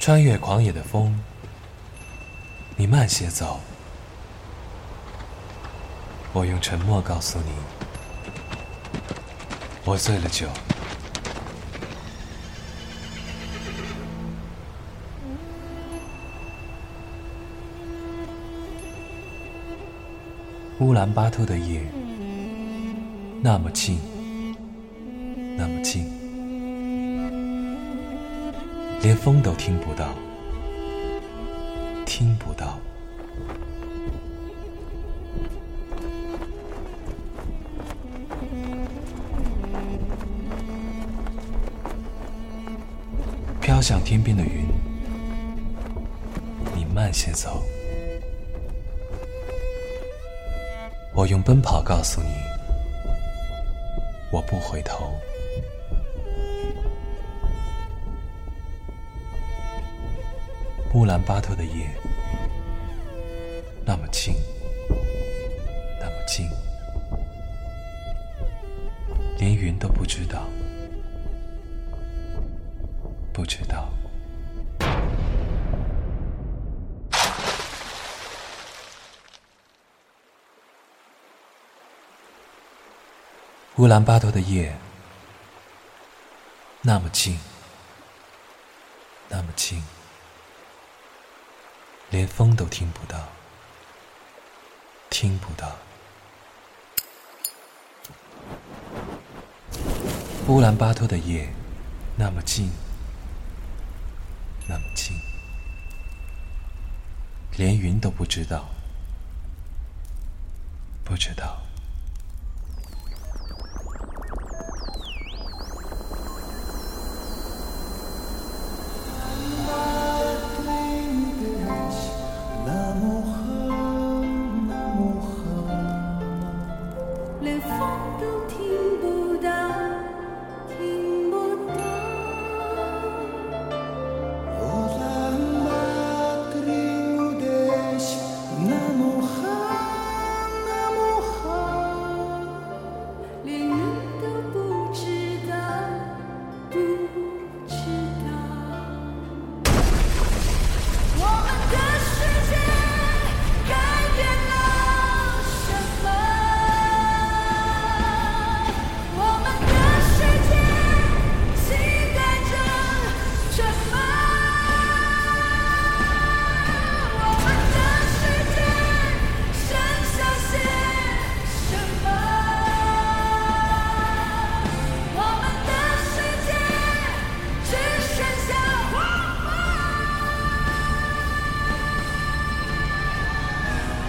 穿越狂野的风，你慢些走。我用沉默告诉你，我醉了酒。乌兰巴托的夜，那么静，那么静，连风都听不到，听不到。飘向天边的云，你慢些走。我用奔跑告诉你，我不回头。乌兰巴托的夜，那么静，那么静，连云都不知道，不知道。乌兰巴托的夜，那么静，那么静，连风都听不到，听不到。乌兰巴托的夜，那么静，那么静，连云都不知道，不知道。风都停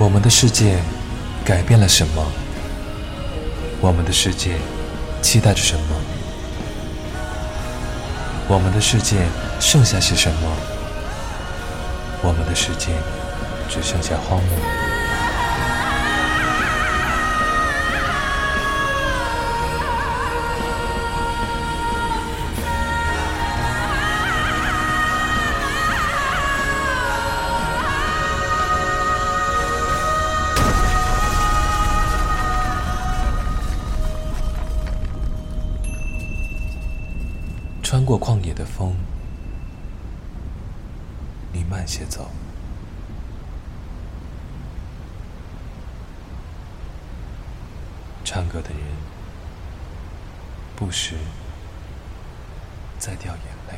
我们的世界改变了什么？我们的世界期待着什么？我们的世界剩下些什么？我们的世界只剩下荒漠。穿过旷野的风，你慢些走。唱歌的人不时在掉眼泪。